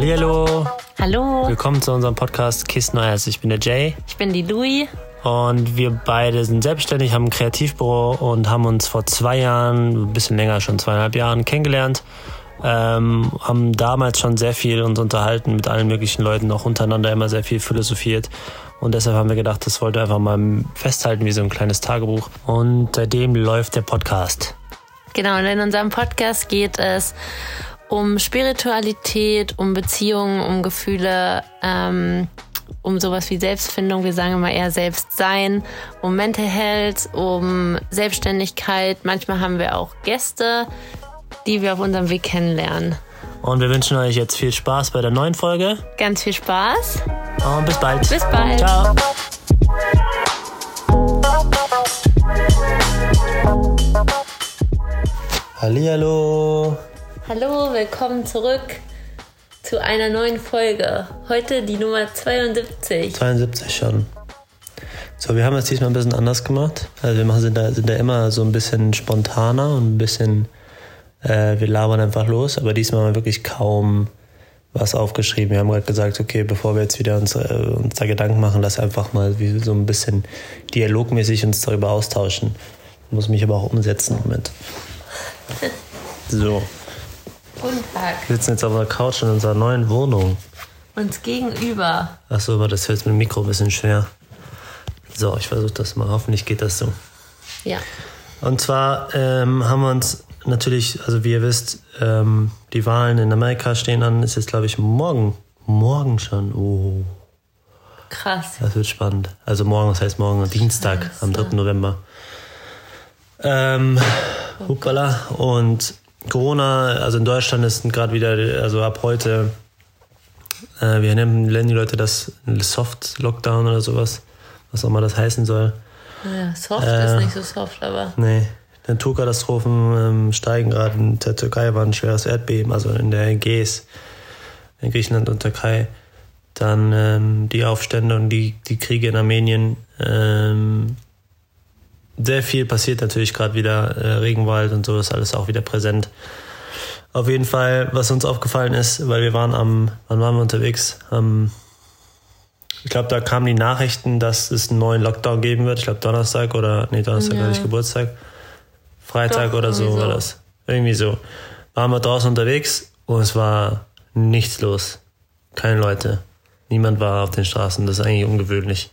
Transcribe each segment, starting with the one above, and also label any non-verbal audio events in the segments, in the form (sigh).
Hallihallo. Hallo. Willkommen zu unserem Podcast Kiss Neues. Ich bin der Jay. Ich bin die Louis. Und wir beide sind selbstständig, haben ein Kreativbüro und haben uns vor zwei Jahren, ein bisschen länger, schon zweieinhalb Jahren kennengelernt. Ähm, haben damals schon sehr viel uns unterhalten mit allen möglichen Leuten, auch untereinander immer sehr viel philosophiert. Und deshalb haben wir gedacht, das wollte einfach mal festhalten wie so ein kleines Tagebuch. Und seitdem läuft der Podcast. Genau, und in unserem Podcast geht es um Spiritualität, um Beziehungen, um Gefühle, ähm, um sowas wie Selbstfindung, wir sagen immer eher Selbstsein, um Mental Health, um Selbstständigkeit. Manchmal haben wir auch Gäste, die wir auf unserem Weg kennenlernen. Und wir wünschen euch jetzt viel Spaß bei der neuen Folge. Ganz viel Spaß. Und bis bald. Bis bald. Ciao. Hallihallo. Hallo, willkommen zurück zu einer neuen Folge. Heute die Nummer 72. 72 schon. So, wir haben es diesmal ein bisschen anders gemacht. Also wir machen, sind, da, sind da immer so ein bisschen spontaner und ein bisschen, äh, wir labern einfach los, aber diesmal haben wir wirklich kaum was aufgeschrieben. Wir haben gerade gesagt, okay, bevor wir jetzt wieder uns, äh, uns da Gedanken machen, lass einfach mal wie so ein bisschen dialogmäßig uns darüber austauschen. Ich muss mich aber auch umsetzen im Moment. (laughs) So. Guten Tag. Wir sitzen jetzt auf der Couch in unserer neuen Wohnung. Uns gegenüber. Achso, aber das fällt mit dem Mikro ein bisschen schwer. So, ich versuche das mal. Hoffentlich geht das so. Ja. Und zwar ähm, haben wir uns natürlich, also wie ihr wisst, ähm, die Wahlen in Amerika stehen an. Ist jetzt, glaube ich, morgen. Morgen schon. Oh, Krass. das wird spannend. Also morgen, das heißt morgen, Dienstag, Scheiße. am 3. November. Ähm, hoppala. Und Corona, also in Deutschland ist gerade wieder, also ab heute, äh, wir nennen, nennen die Leute das Soft Lockdown oder sowas, was auch immer das heißen soll. Ja, soft Äh. ist nicht so soft, aber Nee, Naturkatastrophen ähm, steigen gerade. In der Türkei war ein schweres Erdbeben, also in der Ägäis, in Griechenland und Türkei. Dann ähm, die Aufstände und die, die Kriege in Armenien. Ähm, sehr viel passiert natürlich gerade wieder. Äh, Regenwald und so ist alles auch wieder präsent. Auf jeden Fall, was uns aufgefallen ist, weil wir waren am, wann waren wir unterwegs? Am, ich glaube, da kamen die Nachrichten, dass es einen neuen Lockdown geben wird. Ich glaube Donnerstag oder, nee, Donnerstag Ja. war nicht Geburtstag. Freitag Doch, oder so war das. Irgendwie so. Waren wir draußen unterwegs und es war nichts los. Keine Leute. Niemand war auf den Straßen. Das ist eigentlich ungewöhnlich.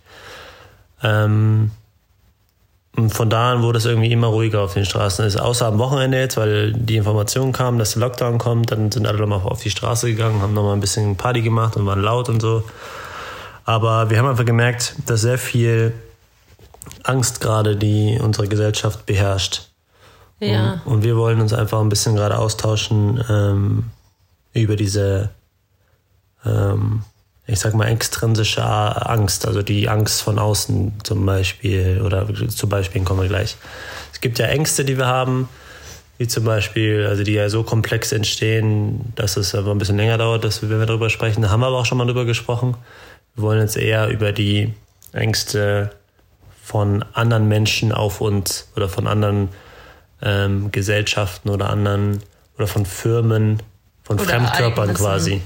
Ähm, und von da an wurde es irgendwie immer ruhiger auf den Straßen. Ist außer am Wochenende jetzt, weil die Information kam, dass der Lockdown kommt, dann sind alle nochmal auf die Straße gegangen, haben nochmal ein bisschen Party gemacht und waren laut und so. Aber wir haben einfach gemerkt, dass sehr viel Angst gerade die unsere Gesellschaft beherrscht. ja. Und wir wollen uns einfach ein bisschen gerade austauschen ähm, über diese, ähm, ich sag mal, extrinsische Angst, also die Angst von außen zum Beispiel, oder zu Beispielen kommen wir gleich. Es gibt ja Ängste, die wir haben, wie zum Beispiel, also die ja so komplex entstehen, dass es aber ein bisschen länger dauert, dass wir, wenn wir darüber sprechen. Da haben wir aber auch schon mal drüber gesprochen. Wir wollen jetzt eher über die Ängste von anderen Menschen auf uns oder von anderen ähm, Gesellschaften oder anderen oder von Firmen, von Oder Fremdkörpern Ereignissen. quasi.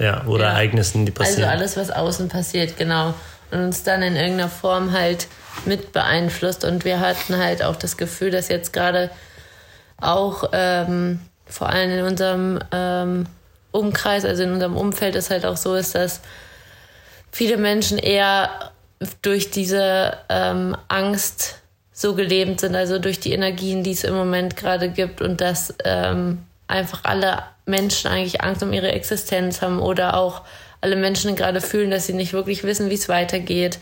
Ja, oder Ja. Ereignissen, die Also passieren. alles, was außen passiert, genau. Und uns dann in irgendeiner Form halt mit beeinflusst. Und wir hatten halt auch das Gefühl, dass jetzt gerade auch ähm, vor allem in unserem ähm, Umkreis, also in unserem Umfeld, es halt auch so ist, dass viele Menschen eher durch diese ähm, Angst so gelebt sind, also durch die Energien, die es im Moment gerade gibt und dass ähm, einfach alle Menschen eigentlich Angst um ihre Existenz haben oder auch alle Menschen gerade fühlen, dass sie nicht wirklich wissen, wie es weitergeht.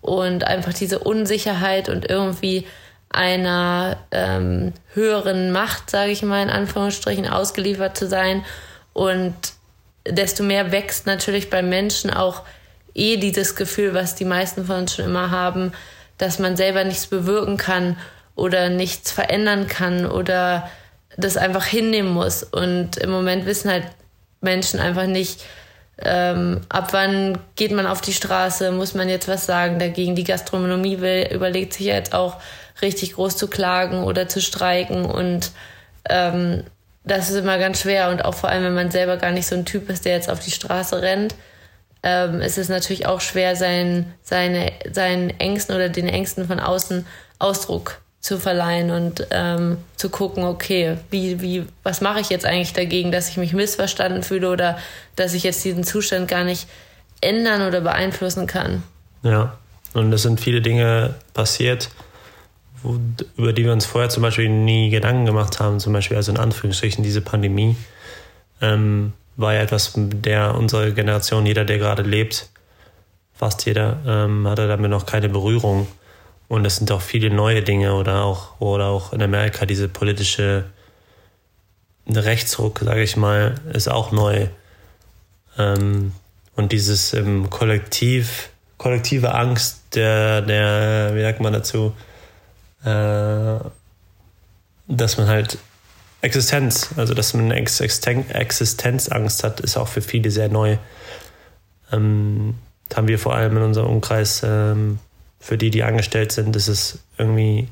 Und einfach diese Unsicherheit und irgendwie einer ähm, höheren Macht, sage ich mal in Anführungsstrichen, ausgeliefert zu sein. Und desto mehr wächst natürlich beim Menschen auch eh dieses Gefühl, was die meisten von uns schon immer haben, dass man selber nichts bewirken kann oder nichts verändern kann oder das einfach hinnehmen muss. Und im Moment wissen halt Menschen einfach nicht, ähm, ab wann geht man auf die Straße, muss man jetzt was sagen dagegen. Die Gastronomie will, überlegt sich jetzt auch richtig groß zu klagen oder zu streiken und ähm, das ist immer ganz schwer und auch vor allem, wenn man selber gar nicht so ein Typ ist, der jetzt auf die Straße rennt, ähm, ist es natürlich auch schwer, sein, seine, seinen Ängsten oder den Ängsten von außen Ausdruck zu verleihen und ähm, zu gucken, okay, wie, wie, was mache ich jetzt eigentlich dagegen, dass ich mich missverstanden fühle oder dass ich jetzt diesen Zustand gar nicht ändern oder beeinflussen kann. Ja, und es sind viele Dinge passiert, wo, über die wir uns vorher zum Beispiel nie Gedanken gemacht haben, zum Beispiel also in Anführungsstrichen diese Pandemie, ähm, war ja etwas, der unsere Generation, jeder, der gerade lebt, fast jeder, ähm, hatte damit noch keine Berührung. Und es sind auch viele neue Dinge oder auch, oder auch in Amerika diese politische Rechtsruck, sage ich mal, ist auch neu. Ähm, und dieses ähm, Kollektiv, kollektive Angst der, der, wie sagt man dazu, äh, dass man halt Existenz, also dass man Existen Existenzangst hat, ist auch für viele sehr neu. Ähm, haben wir vor allem in unserem Umkreis, ähm, für die, die angestellt sind, ist es irgendwie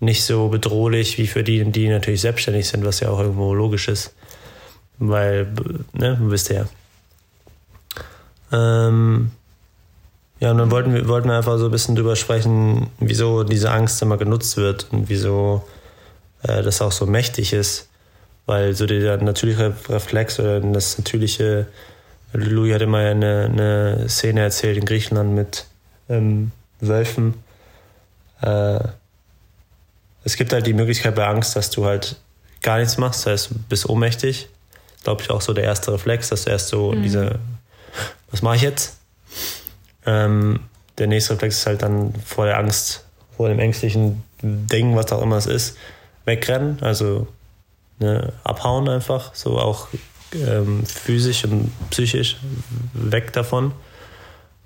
nicht so bedrohlich wie für die, die natürlich selbstständig sind, was ja auch irgendwo logisch ist. Weil, ne, wisst ihr ja. Ähm, ja, und dann wollten wir, wollten wir einfach so ein bisschen drüber sprechen, wieso diese Angst immer genutzt wird und wieso äh, das auch so mächtig ist. Weil so der natürliche Reflex oder das natürliche, Louis hat immer eine, eine Szene erzählt in Griechenland mit ähm, Wölfen. Äh, es gibt halt die Möglichkeit bei Angst, dass du halt gar nichts machst, das heißt, du bist ohnmächtig. Glaube ich auch so der erste Reflex, dass du erst so mhm. diese, was mache ich jetzt? Ähm, der nächste Reflex ist halt dann vor der Angst, vor dem ängstlichen Ding, was auch immer es ist, wegrennen, also ne, abhauen einfach, so auch ähm, physisch und psychisch weg davon.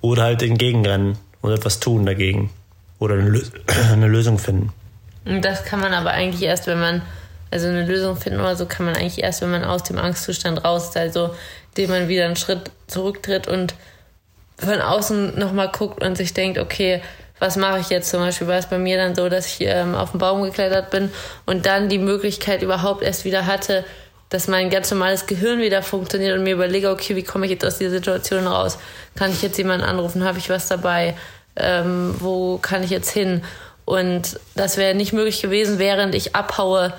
Oder halt entgegenrennen und etwas tun dagegen. Oder eine, (clears throat) eine Lösung finden. Das kann man aber eigentlich erst, wenn man, also eine Lösung finden oder so, kann man eigentlich erst, wenn man aus dem Angstzustand raus ist, also indem man wieder einen Schritt zurücktritt und von außen nochmal guckt und sich denkt, okay, was mache ich jetzt zum Beispiel? War es bei mir dann so, dass ich ähm, auf den Baum geklettert bin und dann die Möglichkeit überhaupt erst wieder hatte, dass mein ganz normales Gehirn wieder funktioniert und mir überlege, okay, wie komme ich jetzt aus dieser Situation raus? Kann ich jetzt jemanden anrufen? Habe ich was dabei? Ähm, wo kann ich jetzt hin? Und das wäre nicht möglich gewesen, während ich abhaue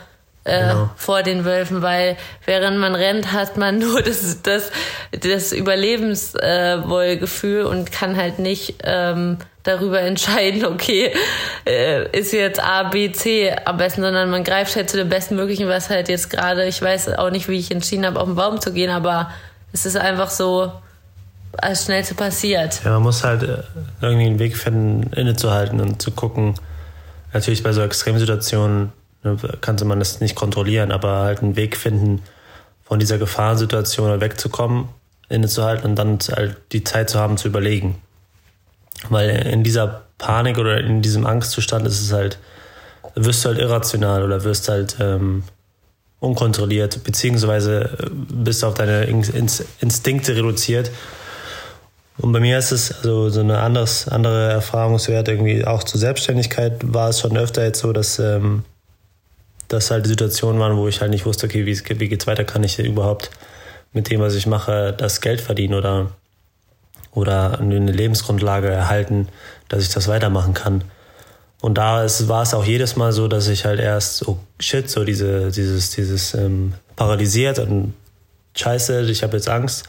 äh, genau. vor den Wölfen, weil während man rennt, hat man (laughs) nur das, das, das Überlebenswohlgefühl äh, und kann halt nicht ähm, darüber entscheiden, (laughs) okay, äh, ist jetzt A, B, C am besten, sondern man greift halt zu dem Bestmöglichen, was halt jetzt gerade, ich weiß auch nicht, wie ich entschieden habe, auf den Baum zu gehen, aber es ist einfach so als schnellste passiert. Ja, man muss halt äh, irgendwie einen Weg finden, innezuhalten und zu gucken. Natürlich bei so Extremsituationen ne, kann man das nicht kontrollieren, aber halt einen Weg finden, von dieser Gefahrensituation wegzukommen, innezuhalten und dann halt die Zeit zu haben, zu überlegen. Weil in dieser Panik oder in diesem Angstzustand ist es halt, wirst du halt irrational oder wirst halt ähm, unkontrolliert, beziehungsweise äh, bist auf deine Instinkte reduziert. Und bei mir ist es also so eine anderes, andere Erfahrungswert irgendwie auch zur Selbstständigkeit war es schon öfter jetzt so, dass ähm, das halt Situationen waren, wo ich halt nicht wusste, okay, wie, wie geht's weiter, kann ich überhaupt mit dem, was ich mache, das Geld verdienen oder oder eine Lebensgrundlage erhalten, dass ich das weitermachen kann. Und da ist, war es auch jedes Mal so, dass ich halt erst so shit, so diese, dieses, dieses ähm, paralysiert und scheiße, ich habe jetzt Angst.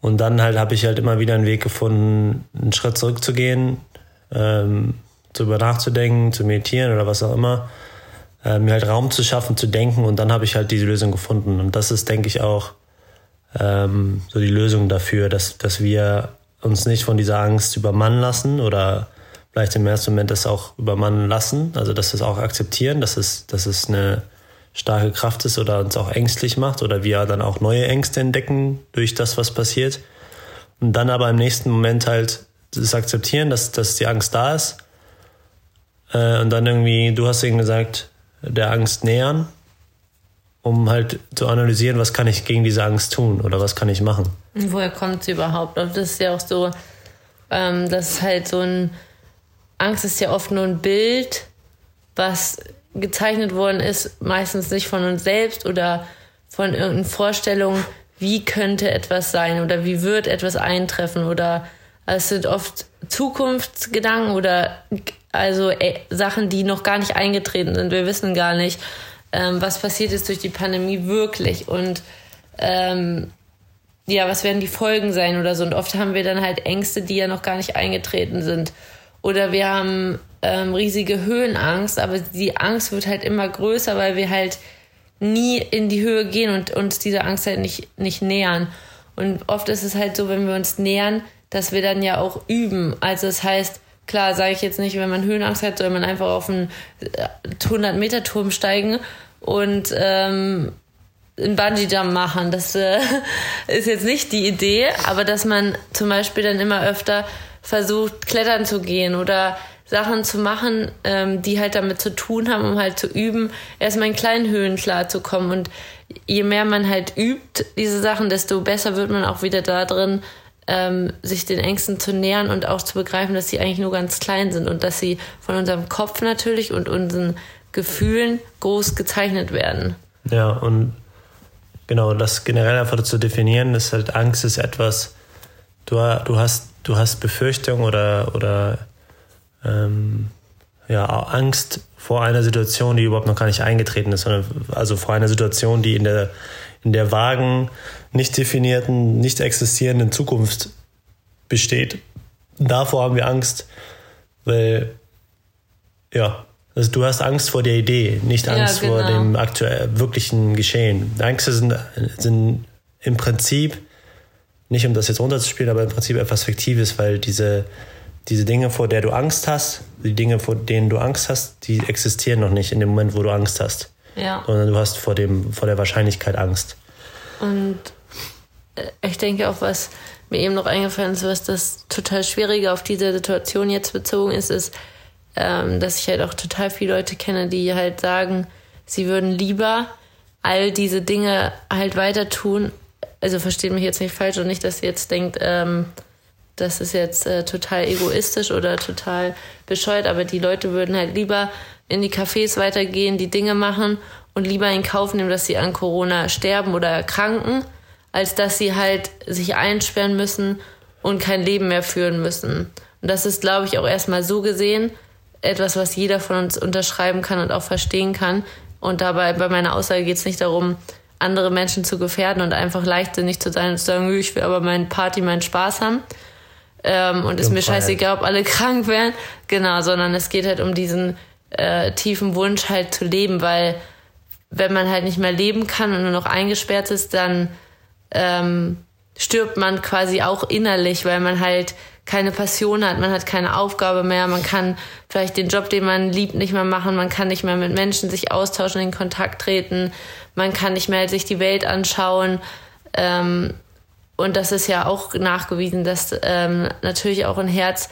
Und dann halt habe ich halt immer wieder einen Weg gefunden, einen Schritt zurückzugehen, ähm, darüber nachzudenken, zu meditieren oder was auch immer, äh, mir halt Raum zu schaffen, zu denken und dann habe ich halt diese Lösung gefunden. Und das ist, denke ich, auch ähm, so die Lösung dafür, dass, dass wir uns nicht von dieser Angst übermannen lassen oder vielleicht im ersten Moment das auch übermannen lassen, also dass wir es auch akzeptieren, dass es, dass es eine starke Kraft ist oder uns auch ängstlich macht oder wir dann auch neue Ängste entdecken durch das, was passiert. Und dann aber im nächsten Moment halt das akzeptieren, dass, dass die Angst da ist. Äh, und dann irgendwie, du hast eben gesagt, der Angst nähern um halt zu analysieren, was kann ich gegen diese Angst tun oder was kann ich machen. Woher kommt sie überhaupt? Das ist ja auch so, ähm, das ist halt so ein, Angst ist ja oft nur ein Bild, was gezeichnet worden ist, meistens nicht von uns selbst oder von irgendeinen Vorstellungen, wie könnte etwas sein oder wie wird etwas eintreffen oder es sind oft Zukunftsgedanken oder also äh, Sachen, die noch gar nicht eingetreten sind. Wir wissen gar nicht, ähm, was passiert ist durch die Pandemie wirklich und ähm, ja, was werden die Folgen sein oder so. Und oft haben wir dann halt Ängste, die ja noch gar nicht eingetreten sind. Oder wir haben ähm, riesige Höhenangst, aber die Angst wird halt immer größer, weil wir halt nie in die Höhe gehen und uns diese Angst halt nicht, nicht nähern. Und oft ist es halt so, wenn wir uns nähern, dass wir dann ja auch üben. Also das heißt, klar, sage ich jetzt nicht, wenn man Höhenangst hat, soll man einfach auf einen 100-Meter-Turm äh, steigen und ähm, einen Bungee-Jump machen. Das äh, (laughs) ist jetzt nicht die Idee, aber dass man zum Beispiel dann immer öfter versucht, klettern zu gehen oder Sachen zu machen, ähm, die halt damit zu tun haben, um halt zu üben, erstmal in kleinen Höhen klarzukommen. Und je mehr man halt übt, diese Sachen, desto besser wird man auch wieder da drin, ähm, sich den Ängsten zu nähern und auch zu begreifen, dass sie eigentlich nur ganz klein sind und dass sie von unserem Kopf natürlich und unseren Gefühlen groß gezeichnet werden. Ja, und genau, das generell einfach zu definieren, ist halt Angst ist etwas, du, du hast, du hast Befürchtung oder, oder ähm, ja, Angst vor einer Situation, die überhaupt noch gar nicht eingetreten ist, sondern also vor einer Situation, die in der, in der vagen, nicht definierten, nicht existierenden Zukunft besteht. Davor haben wir Angst, weil ja, also du hast Angst vor der Idee, nicht Angst ja, genau. vor dem aktuell wirklichen Geschehen. Ängste sind, sind im Prinzip, nicht um das jetzt runterzuspielen, aber im Prinzip etwas Fiktives, weil diese, diese Dinge, vor der du Angst hast, die Dinge, vor denen du Angst hast, die existieren noch nicht in dem Moment, wo du Angst hast. Ja. Sondern du hast vor, dem, vor der Wahrscheinlichkeit Angst. Und ich denke auch, was mir eben noch eingefallen ist, was das total Schwierige auf diese Situation jetzt bezogen ist, ist, ähm, dass ich halt auch total viele Leute kenne, die halt sagen, sie würden lieber all diese Dinge halt weiter tun. Also versteht mich jetzt nicht falsch und nicht, dass ihr jetzt denkt, ähm, das ist jetzt äh, total egoistisch oder total bescheuert, aber die Leute würden halt lieber in die Cafés weitergehen, die Dinge machen und lieber in Kauf nehmen, dass sie an Corona sterben oder erkranken, als dass sie halt sich einsperren müssen und kein Leben mehr führen müssen. Und das ist, glaube ich, auch erstmal so gesehen etwas, was jeder von uns unterschreiben kann und auch verstehen kann. Und dabei bei meiner Aussage geht es nicht darum, andere Menschen zu gefährden und einfach leichtsinnig zu sein und zu sagen, ich will aber meine Party, meinen Spaß haben, ähm, und ist mir scheißegal, ob alle (laughs) krank wären. Genau, sondern es geht halt um diesen äh, tiefen Wunsch halt zu leben, weil wenn man halt nicht mehr leben kann und nur noch eingesperrt ist, dann ähm, stirbt man quasi auch innerlich, weil man halt keine Passion hat, man hat keine Aufgabe mehr, man kann vielleicht den Job, den man liebt, nicht mehr machen, man kann nicht mehr mit Menschen sich austauschen, in Kontakt treten, man kann nicht mehr sich die Welt anschauen. Ähm, und das ist ja auch nachgewiesen, dass ähm, natürlich auch ein Herz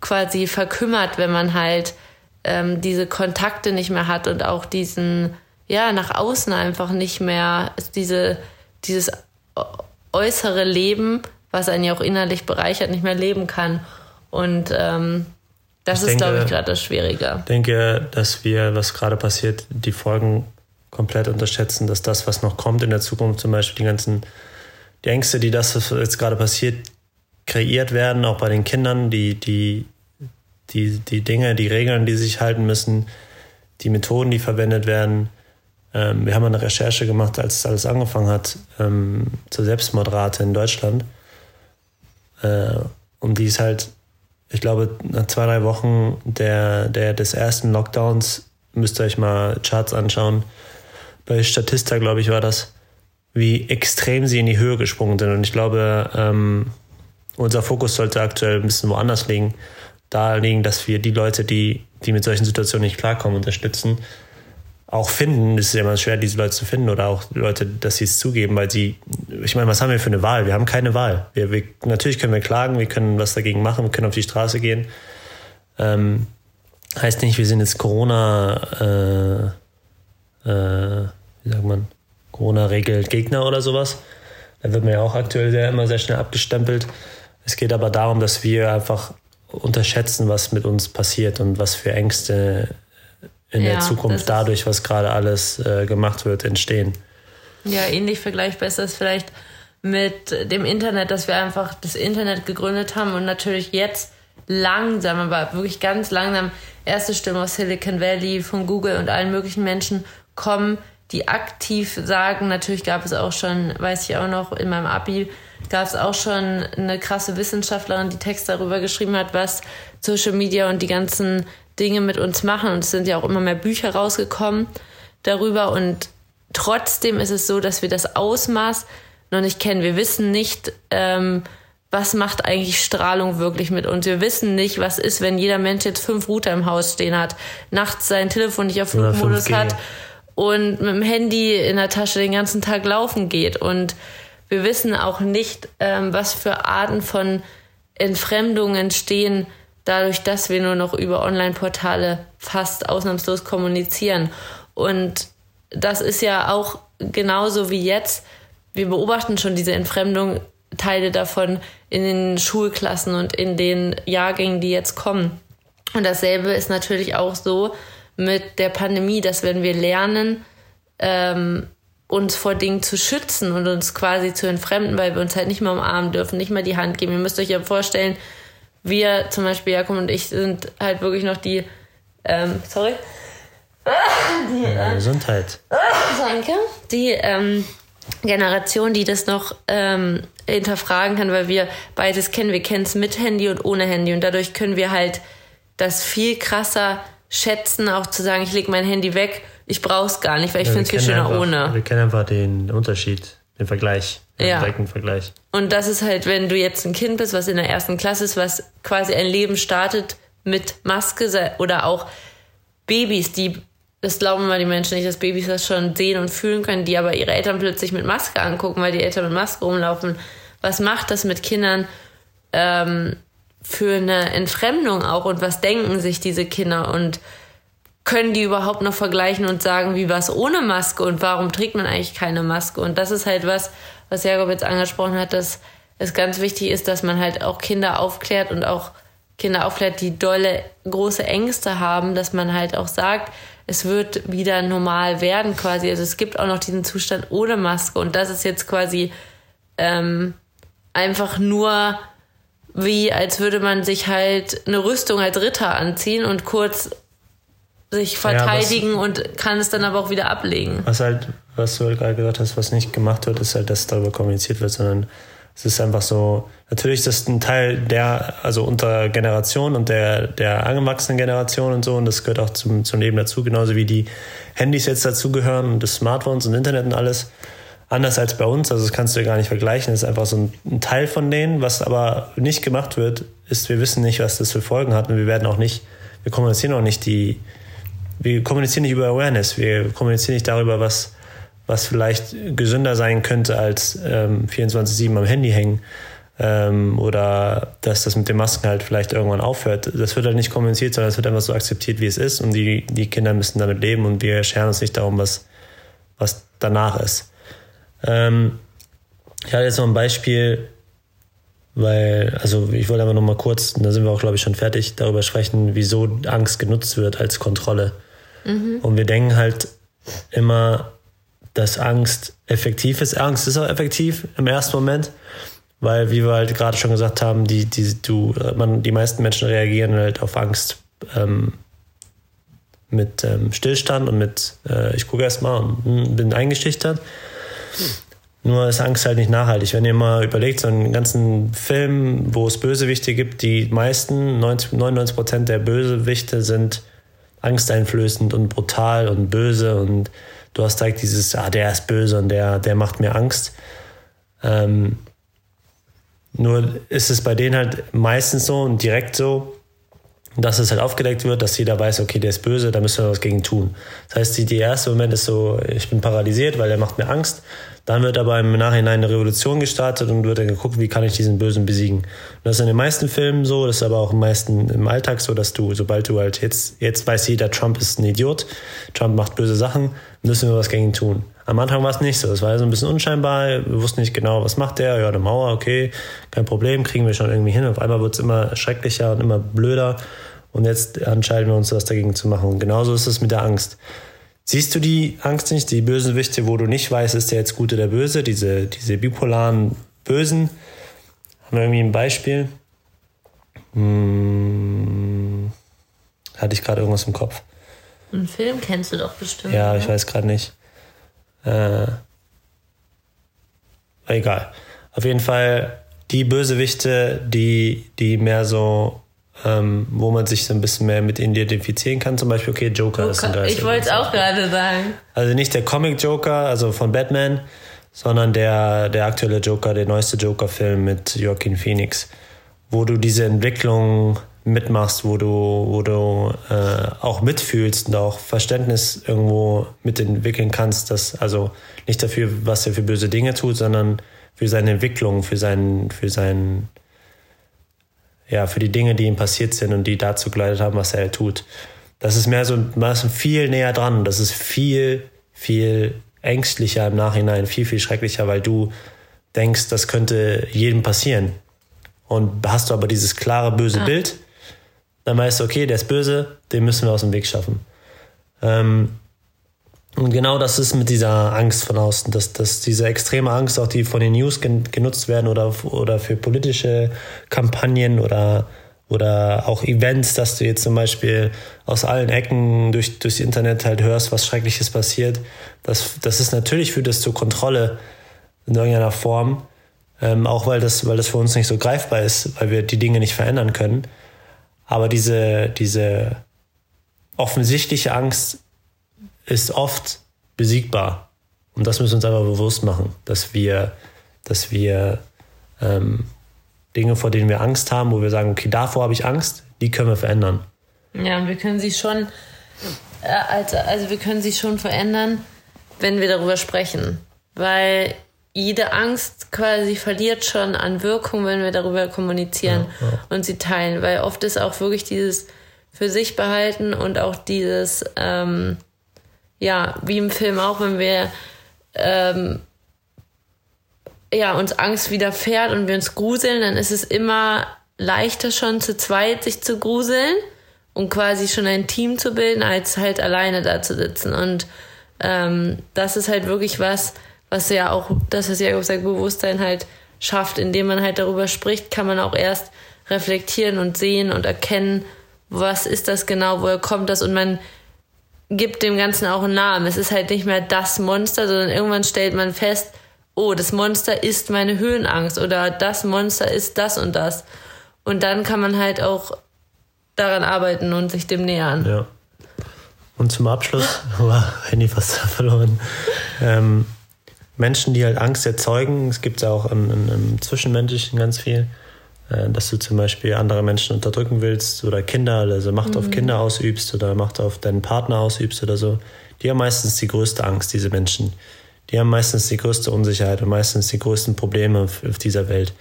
quasi verkümmert, wenn man halt ähm, diese Kontakte nicht mehr hat und auch diesen, ja, nach außen einfach nicht mehr, diese, dieses äußere Leben, was einen ja auch innerlich bereichert, nicht mehr leben kann. Und ähm, das ich ist, glaube ich, gerade das Schwierige. Ich denke, dass wir, was gerade passiert, die Folgen komplett unterschätzen, dass das, was noch kommt in der Zukunft, zum Beispiel die ganzen die Ängste, die das, was jetzt gerade passiert, kreiert werden, auch bei den Kindern, die, die, die, die Dinge, die Regeln, die sich halten müssen, die Methoden, die verwendet werden. Ähm, wir haben eine Recherche gemacht, als alles angefangen hat, ähm, zur Selbstmordrate in Deutschland. Äh, und die ist halt, ich glaube, nach zwei, drei Wochen der, der, des ersten Lockdowns, müsst ihr euch mal Charts anschauen. Bei Statista, glaube ich, war das wie extrem sie in die Höhe gesprungen sind. Und ich glaube, ähm, unser Fokus sollte aktuell ein bisschen woanders liegen. Da liegen, dass wir die Leute, die, die mit solchen Situationen nicht klarkommen, unterstützen. Auch finden, es ist immer schwer, diese Leute zu finden oder auch Leute, dass sie es zugeben, weil sie, ich meine, was haben wir für eine Wahl? Wir haben keine Wahl. Wir, wir, natürlich können wir klagen, wir können was dagegen machen, wir können auf die Straße gehen. Ähm, heißt nicht, wir sind jetzt Corona, äh, äh, wie sagt man, Corona regelt Gegner oder sowas. Da wird man ja auch aktuell sehr, immer sehr schnell abgestempelt. Es geht aber darum, dass wir einfach unterschätzen, was mit uns passiert und was für Ängste in ja, der Zukunft dadurch, was gerade alles äh, gemacht wird, entstehen. Ja, ähnlich vergleichbar ist das vielleicht mit dem Internet, dass wir einfach das Internet gegründet haben und natürlich jetzt langsam, aber wirklich ganz langsam erste Stimmen aus Silicon Valley, von Google und allen möglichen Menschen kommen, die aktiv sagen, natürlich gab es auch schon, weiß ich auch noch, in meinem Abi gab es auch schon eine krasse Wissenschaftlerin, die Text darüber geschrieben hat, was Social Media und die ganzen Dinge mit uns machen. Und es sind ja auch immer mehr Bücher rausgekommen darüber. Und trotzdem ist es so, dass wir das Ausmaß noch nicht kennen. Wir wissen nicht, ähm, was macht eigentlich Strahlung wirklich mit uns. Wir wissen nicht, was ist, wenn jeder Mensch jetzt fünf Router im Haus stehen hat, nachts sein Telefon nicht auf Flugmodus hat und mit dem Handy in der Tasche den ganzen Tag laufen geht. Und wir wissen auch nicht, ähm, was für Arten von Entfremdungen entstehen, dadurch, dass wir nur noch über Online-Portale fast ausnahmslos kommunizieren. Und das ist ja auch genauso wie jetzt. Wir beobachten schon diese Entfremdung, Teile davon in den Schulklassen und in den Jahrgängen, die jetzt kommen. Und dasselbe ist natürlich auch so mit der Pandemie, dass wenn wir lernen, ähm, uns vor Dingen zu schützen und uns quasi zu entfremden, weil wir uns halt nicht mehr umarmen dürfen, nicht mehr die Hand geben. Ihr müsst euch ja vorstellen, wir zum Beispiel, Jakob und ich, sind halt wirklich noch die, ähm, sorry, (laughs) die, äh, Gesundheit. (laughs) Danke. Die ähm, Generation, die das noch ähm, hinterfragen kann, weil wir beides kennen. Wir kennen es mit Handy und ohne Handy und dadurch können wir halt das viel krasser schätzen, auch zu sagen, ich lege mein Handy weg, ich brauche es gar nicht, weil ich ja, finde es viel schöner einfach, ohne. Wir kennen einfach den Unterschied, den Vergleich. Ja. direkten Vergleich. Und das ist halt, wenn du jetzt ein Kind bist, was in der ersten Klasse ist, was quasi ein Leben startet mit Maske oder auch Babys, die, das glauben immer die Menschen nicht, dass Babys das schon sehen und fühlen können, die aber ihre Eltern plötzlich mit Maske angucken, weil die Eltern mit Maske rumlaufen. Was macht das mit Kindern ähm, für eine Entfremdung auch und was denken sich diese Kinder und können die überhaupt noch vergleichen und sagen, wie war es ohne Maske und warum trägt man eigentlich keine Maske? Und das ist halt was, was Jakob jetzt angesprochen hat, dass es ganz wichtig ist, dass man halt auch Kinder aufklärt und auch Kinder aufklärt, die dolle große Ängste haben, dass man halt auch sagt, es wird wieder normal werden quasi. Also es gibt auch noch diesen Zustand ohne Maske und das ist jetzt quasi ähm, einfach nur wie, als würde man sich halt eine Rüstung als Ritter anziehen und kurz sich verteidigen ja, was, und kann es dann aber auch wieder ablegen. Was halt, was du gerade gesagt hast, was nicht gemacht wird, ist halt, dass darüber kommuniziert wird, sondern es ist einfach so, natürlich ist das ein Teil der, also unter Generation und der, der angewachsenen Generation und so, und das gehört auch zum, zum Leben dazu, genauso wie die Handys jetzt dazugehören und das Smartphones und Internet und alles. Anders als bei uns, also das kannst du gar nicht vergleichen, das ist einfach so ein, ein Teil von denen, was aber nicht gemacht wird, ist, wir wissen nicht, was das für Folgen hat und wir werden auch nicht, wir kommunizieren auch nicht die, wir kommunizieren nicht über Awareness, wir kommunizieren nicht darüber, was, was vielleicht gesünder sein könnte als ähm, 24-7 am Handy hängen ähm, oder dass das mit den Masken halt vielleicht irgendwann aufhört. Das wird halt nicht kommuniziert, sondern es wird einfach so akzeptiert, wie es ist und die, die Kinder müssen damit leben und wir scheren uns nicht darum, was, was danach ist. Ähm, ich hatte jetzt noch ein Beispiel, weil, also ich wollte aber noch mal kurz, da sind wir auch, glaube ich, schon fertig, darüber sprechen, wieso Angst genutzt wird als Kontrolle. Mhm. Und wir denken halt immer, dass Angst effektiv ist. Angst ist auch effektiv im ersten Moment, weil, wie wir halt gerade schon gesagt haben, die, die, du, man, die meisten Menschen reagieren halt auf Angst ähm, mit ähm, Stillstand und mit, äh, ich gucke erst mal und bin eingeschüchtert. Nur ist Angst halt nicht nachhaltig. Wenn ihr mal überlegt, so einen ganzen Film, wo es Bösewichte gibt, die meisten, 90, 99 Prozent der Bösewichte sind angsteinflößend und brutal und böse und du hast direkt dieses, ah, der ist böse und der, der macht mir Angst. Ähm, nur ist es bei denen halt meistens so und direkt so, dass es halt aufgedeckt wird, dass jeder weiß, okay, der ist böse, da müssen wir was gegen tun. Das heißt, die, die erste Moment ist so, ich bin paralysiert, weil der macht mir Angst. Dann wird aber im Nachhinein eine Revolution gestartet und wird dann geguckt, wie kann ich diesen Bösen besiegen. Und das ist in den meisten Filmen so, das ist aber auch im meisten im Alltag so, dass du, sobald du halt jetzt, jetzt weiß jeder, Trump ist ein Idiot, Trump macht böse Sachen, müssen wir was gegen ihn tun. Am Anfang war es nicht so. Es war so ein bisschen unscheinbar. Wir wussten nicht genau, was macht der. Ja, eine Mauer, okay, kein Problem, kriegen wir schon irgendwie hin. Auf einmal wird es immer schrecklicher und immer blöder. Und jetzt entscheiden wir uns, was dagegen zu machen. Und genauso ist es mit der Angst. Siehst du die Angst nicht, die bösen Wichte, wo du nicht weißt, ist der jetzt gut oder böse, diese, diese bipolaren Bösen? Haben wir irgendwie ein Beispiel? Hm, hatte ich gerade irgendwas im Kopf. Einen Film kennst du doch bestimmt. Ja, ich weiß gerade nicht. Äh, egal. Auf jeden Fall die Bösewichte, die, die mehr so, ähm, wo man sich so ein bisschen mehr mit identifizieren kann. Zum Beispiel, okay, Joker, Joker. ist ein. Ich wollte es auch gerade sagen. Also nicht der Comic-Joker, also von Batman, sondern der, der aktuelle Joker, der neueste Joker-Film mit Joaquin Phoenix, wo du diese Entwicklung mitmachst, wo du, wo du äh, auch mitfühlst und auch Verständnis irgendwo mitentwickeln kannst, dass also nicht dafür, was er für böse Dinge tut, sondern für seine Entwicklung, für seinen, für seinen, ja, für die Dinge, die ihm passiert sind und die dazu geleitet haben, was er tut. Das ist mehr so, man ist viel näher dran. Das ist viel, viel ängstlicher im Nachhinein, viel, viel schrecklicher, weil du denkst, das könnte jedem passieren. Und hast du aber dieses klare, böse ah. Bild, dann weißt du, okay, der ist böse, den müssen wir aus dem Weg schaffen. Ähm, und genau das ist mit dieser Angst von außen, dass, dass diese extreme Angst, auch die von den News gen genutzt werden oder, oder für politische Kampagnen oder, oder auch Events, dass du jetzt zum Beispiel aus allen Ecken durch, durchs Internet halt hörst, was Schreckliches passiert. Das, das ist natürlich für das zur Kontrolle in irgendeiner Form, ähm, auch weil das, weil das für uns nicht so greifbar ist, weil wir die Dinge nicht verändern können. Aber diese, diese offensichtliche Angst ist oft besiegbar. Und das müssen wir uns einfach bewusst machen, dass wir, dass wir ähm, Dinge, vor denen wir Angst haben, wo wir sagen, okay, davor habe ich Angst, die können wir verändern. Ja, und wir können sie schon, also, also wir können sie schon verändern, wenn wir darüber sprechen. Weil jede Angst quasi verliert schon an Wirkung, wenn wir darüber kommunizieren ja, ja. und sie teilen. Weil oft ist auch wirklich dieses für sich behalten und auch dieses, ähm, ja, wie im Film auch, wenn wir ähm, ja, uns Angst widerfährt und wir uns gruseln, dann ist es immer leichter schon zu zweit sich zu gruseln und quasi schon ein Team zu bilden, als halt alleine da zu sitzen. Und ähm, das ist halt wirklich was, was ja auch, das ist ja gesagt, Bewusstsein halt schafft, indem man halt darüber spricht, kann man auch erst reflektieren und sehen und erkennen, was ist das genau, woher kommt das und man gibt dem Ganzen auch einen Namen. Es ist halt nicht mehr das Monster, sondern irgendwann stellt man fest, oh, das Monster ist meine Höhenangst oder das Monster ist das und das. Und dann kann man halt auch daran arbeiten und sich dem nähern. Ja. Und zum Abschluss, (laughs) war Handy fast (laughs) verloren. Ähm, Menschen, die halt Angst erzeugen, es gibt ja auch im, im, im Zwischenmenschlichen ganz viel, äh, dass du zum Beispiel andere Menschen unterdrücken willst oder Kinder, also Macht mhm. auf Kinder ausübst oder Macht auf deinen Partner ausübst oder so, die haben meistens die größte Angst, diese Menschen. Die haben meistens die größte Unsicherheit und meistens die größten Probleme auf, auf dieser Welt.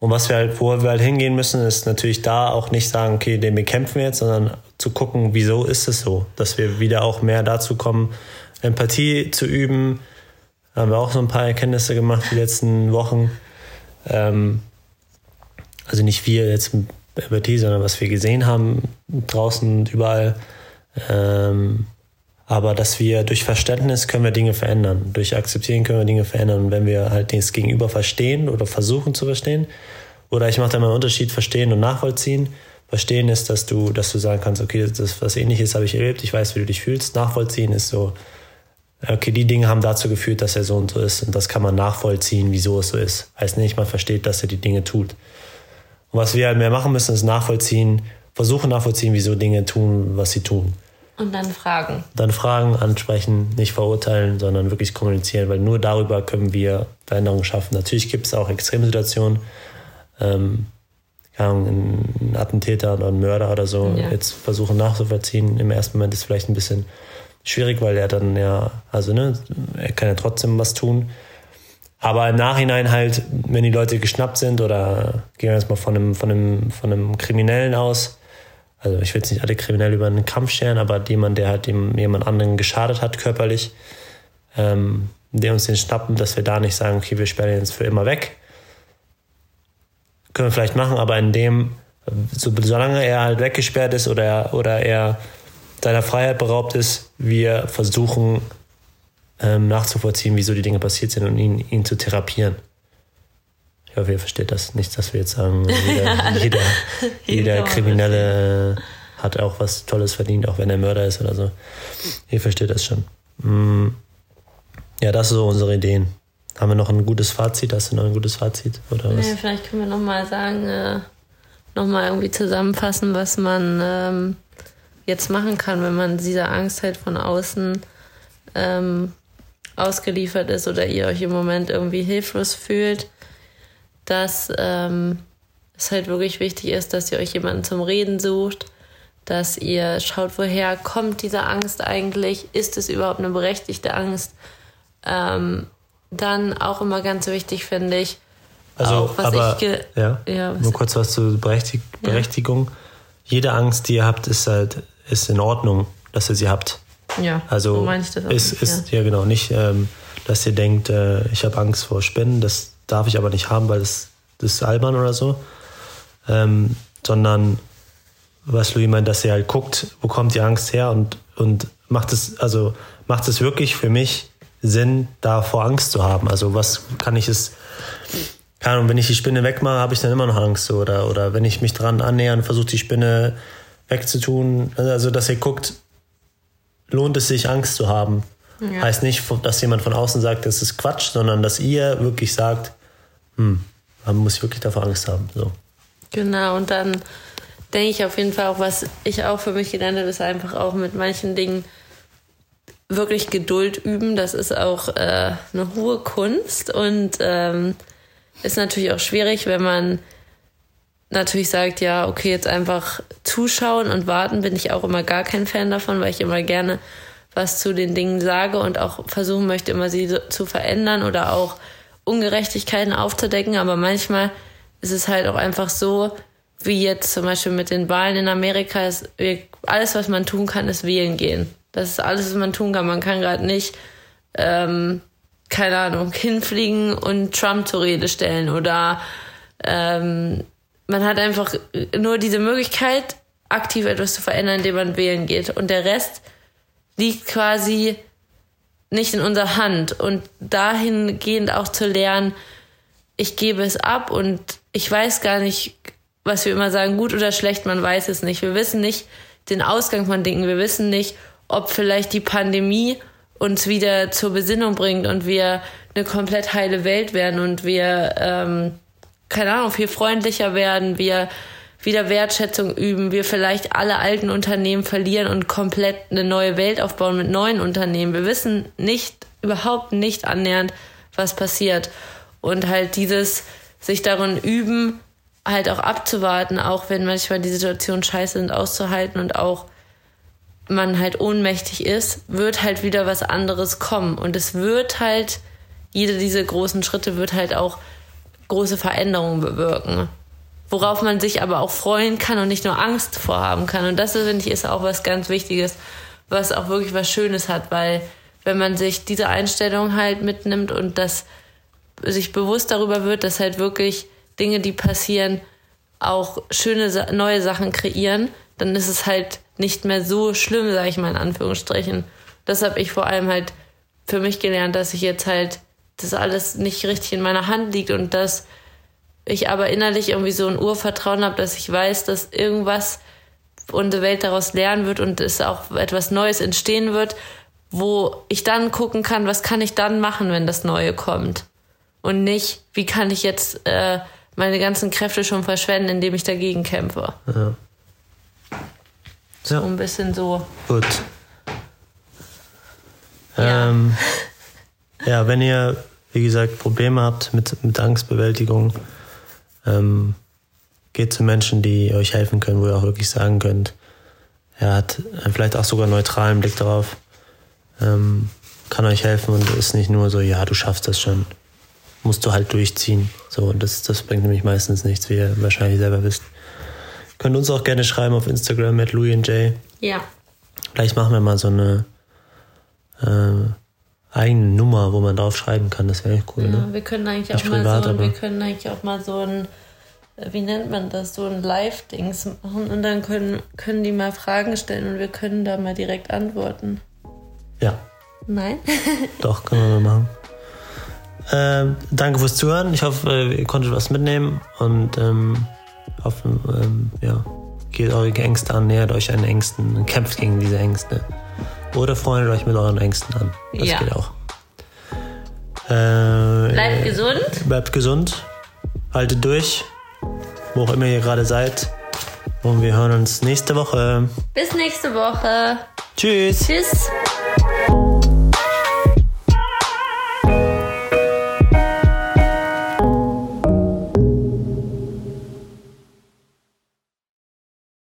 Und was wir halt, wo wir halt hingehen müssen, ist natürlich da auch nicht sagen, okay, den bekämpfen wir jetzt, sondern zu gucken, wieso ist es so, dass wir wieder auch mehr dazu kommen, Empathie zu üben. Da haben wir auch so ein paar Erkenntnisse gemacht die letzten Wochen. Ähm, also nicht wir jetzt über die, sondern was wir gesehen haben draußen und überall. Ähm, aber dass wir durch Verständnis können wir Dinge verändern. Durch Akzeptieren können wir Dinge verändern. Und wenn wir halt das Gegenüber verstehen oder versuchen zu verstehen, oder ich mache da mal einen Unterschied, verstehen und nachvollziehen. Verstehen ist, dass du, dass du sagen kannst, okay, das was ähnliches habe ich erlebt, ich weiß, wie du dich fühlst. Nachvollziehen ist so, okay, die Dinge haben dazu geführt, dass er so und so ist. Und das kann man nachvollziehen, wieso es so ist. Heißt nicht, man versteht, dass er die Dinge tut. Und was wir halt mehr machen müssen, ist nachvollziehen, versuchen nachvollziehen, wieso Dinge tun, was sie tun. Und dann fragen. Dann fragen, ansprechen, nicht verurteilen, sondern wirklich kommunizieren, weil nur darüber können wir Veränderungen schaffen. Natürlich gibt es auch Extremsituationen, ähm, ein Attentäter oder ein Mörder oder so ja. jetzt versuchen nachzuvollziehen. Im ersten Moment ist vielleicht ein bisschen schwierig, weil er dann ja, also ne, er kann ja trotzdem was tun. Aber im Nachhinein halt, wenn die Leute geschnappt sind oder gehen wir jetzt mal von einem, von einem, von einem Kriminellen aus, also ich will jetzt nicht alle kriminell über einen Kampf scheren, aber jemand, der halt jemand anderen geschadet hat körperlich, ähm, der uns den schnappen, dass wir da nicht sagen, okay, wir sperren ihn jetzt für immer weg. Können wir vielleicht machen, aber in dem so, solange er halt weggesperrt ist oder, oder er seiner Freiheit beraubt ist, wir versuchen ähm, nachzuvollziehen, wieso die Dinge passiert sind und ihn, ihn zu therapieren. Ich hoffe, ihr versteht das nicht, dass wir jetzt sagen, (laughs) jeder, jeder, jeder Kriminelle hat auch was Tolles verdient, auch wenn er Mörder ist oder so. Ihr versteht das schon. Mm. Ja, das sind so unsere Ideen. Haben wir noch ein gutes Fazit? Hast du noch ein gutes Fazit? Oder was? Nee, vielleicht können wir nochmal sagen, äh, nochmal irgendwie zusammenfassen, was man ähm, jetzt machen kann, wenn man dieser Angst halt von außen ähm, ausgeliefert ist oder ihr euch im Moment irgendwie hilflos fühlt, dass ähm, es halt wirklich wichtig ist, dass ihr euch jemanden zum Reden sucht, dass ihr schaut, woher kommt diese Angst eigentlich, ist es überhaupt eine berechtigte Angst? Ähm, dann auch immer ganz wichtig finde ich, also, auch, aber, ja, ja nur kurz was zur Berechtig Berechtigung. Ja. Jede Angst, die ihr habt, ist halt ist in Ordnung, dass ihr sie habt. Ja, also so meine ich das auch ist, nicht, ist, ja. ja. genau, nicht, ähm, dass ihr denkt, äh, ich habe Angst vor Spinnen, das darf ich aber nicht haben, weil das, das ist albern oder so. Ähm, sondern was Louis meint, dass ihr halt guckt, wo kommt die Angst her und, und macht es, also macht es wirklich für mich Sinn, davor Angst zu haben. Also was kann ich es, keine Ahnung, wenn ich die Spinne wegmache, habe ich dann immer noch Angst. Oder, oder wenn ich mich dran annäher und versuche, die Spinne wegzutun. Also, dass ihr guckt, lohnt es sich, Angst zu haben. Ja. Heißt nicht, dass jemand von außen sagt, das ist Quatsch, sondern dass ihr wirklich sagt, hm, man muss wirklich davor Angst haben. So. Genau, und dann denke ich auf jeden Fall auch, was ich auch für mich gelernt habe, ist einfach auch mit manchen Dingen wirklich Geduld üben. Das ist auch äh, eine hohe Kunst und ähm, ist natürlich auch schwierig, wenn man natürlich sagt, ja, okay, jetzt einfach zuschauen und warten, bin ich auch immer gar kein Fan davon, weil ich immer gerne was zu den Dingen sage und auch versuchen möchte, immer sie zu verändern oder auch Ungerechtigkeiten aufzudecken. Aber manchmal ist es halt auch einfach so, wie jetzt zum Beispiel mit den Wahlen in Amerika, ist, alles, was man tun kann, ist wählen gehen. Das ist alles, was man tun kann. Man kann gerade nicht, ähm, keine Ahnung, hinfliegen und Trump zur Rede stellen oder ähm, man hat einfach nur diese Möglichkeit, aktiv etwas zu verändern, indem man wählen geht. Und der Rest liegt quasi nicht in unserer Hand. Und dahingehend auch zu lernen, ich gebe es ab und ich weiß gar nicht, was wir immer sagen, gut oder schlecht, man weiß es nicht. Wir wissen nicht den Ausgang von Dingen. Wir wissen nicht, ob vielleicht die Pandemie uns wieder zur Besinnung bringt und wir eine komplett heile Welt werden und wir ähm, keine Ahnung, viel freundlicher werden, wir wieder Wertschätzung üben, wir vielleicht alle alten Unternehmen verlieren und komplett eine neue Welt aufbauen mit neuen Unternehmen. Wir wissen nicht, überhaupt nicht annähernd, was passiert. Und halt dieses sich darin üben, halt auch abzuwarten, auch wenn manchmal die Situationen scheiße sind, auszuhalten und auch man halt ohnmächtig ist, wird halt wieder was anderes kommen. Und es wird halt, jede dieser großen Schritte wird halt auch große Veränderungen bewirken. Worauf man sich aber auch freuen kann und nicht nur Angst vorhaben kann. Und das, finde ich, ist auch was ganz Wichtiges, was auch wirklich was Schönes hat, weil wenn man sich diese Einstellung halt mitnimmt und das sich bewusst darüber wird, dass halt wirklich Dinge, die passieren, auch schöne neue Sachen kreieren, dann ist es halt nicht mehr so schlimm, sage ich mal in Anführungsstrichen. Das habe ich vor allem halt für mich gelernt, dass ich jetzt halt das alles nicht richtig in meiner Hand liegt und dass ich aber innerlich irgendwie so ein Urvertrauen habe, dass ich weiß, dass irgendwas unsere Welt daraus lernen wird und es auch etwas Neues entstehen wird, wo ich dann gucken kann, was kann ich dann machen, wenn das Neue kommt. Und nicht, wie kann ich jetzt äh, meine ganzen Kräfte schon verschwenden, indem ich dagegen kämpfe. Ja. So ja. ein bisschen so. Gut. Ja. Ähm, (laughs) ja, wenn ihr wie gesagt, Probleme habt mit, mit Angstbewältigung, ähm, geht zu Menschen, die euch helfen können, wo ihr auch wirklich sagen könnt, er hat vielleicht auch sogar einen neutralen Blick darauf, ähm, kann euch helfen und ist nicht nur so, ja, du schaffst das schon, musst du halt durchziehen. So, und das, das bringt nämlich meistens nichts, wie ihr wahrscheinlich selber wisst. Könnt uns auch gerne schreiben auf Instagram mit Louis und Jay. Ja. Vielleicht machen wir mal so eine äh, eigene Nummer, wo man drauf schreiben kann. Das wäre echt cool. Ja, ne? Wir können eigentlich auch mal so, wir können eigentlich auch mal so ein wie nennt man das, so ein Live-Dings machen und dann können, können die mal Fragen stellen und wir können da mal direkt antworten. Ja. Nein? (laughs) Doch, können wir mal machen. Ähm, danke fürs Zuhören. Ich hoffe, ihr konntet was mitnehmen und ähm, hoffe, ähm, ja, geht eure Ängste an, nähert euch an Ängsten, kämpft gegen diese Ängste. Oder freundet euch mit euren Ängsten an. Das Ja. geht auch. Äh, Bleibt gesund. Bleibt gesund, haltet durch, wo auch immer ihr gerade seid. Und wir hören uns nächste Woche. Bis nächste Woche. Tschüss. Tschüss.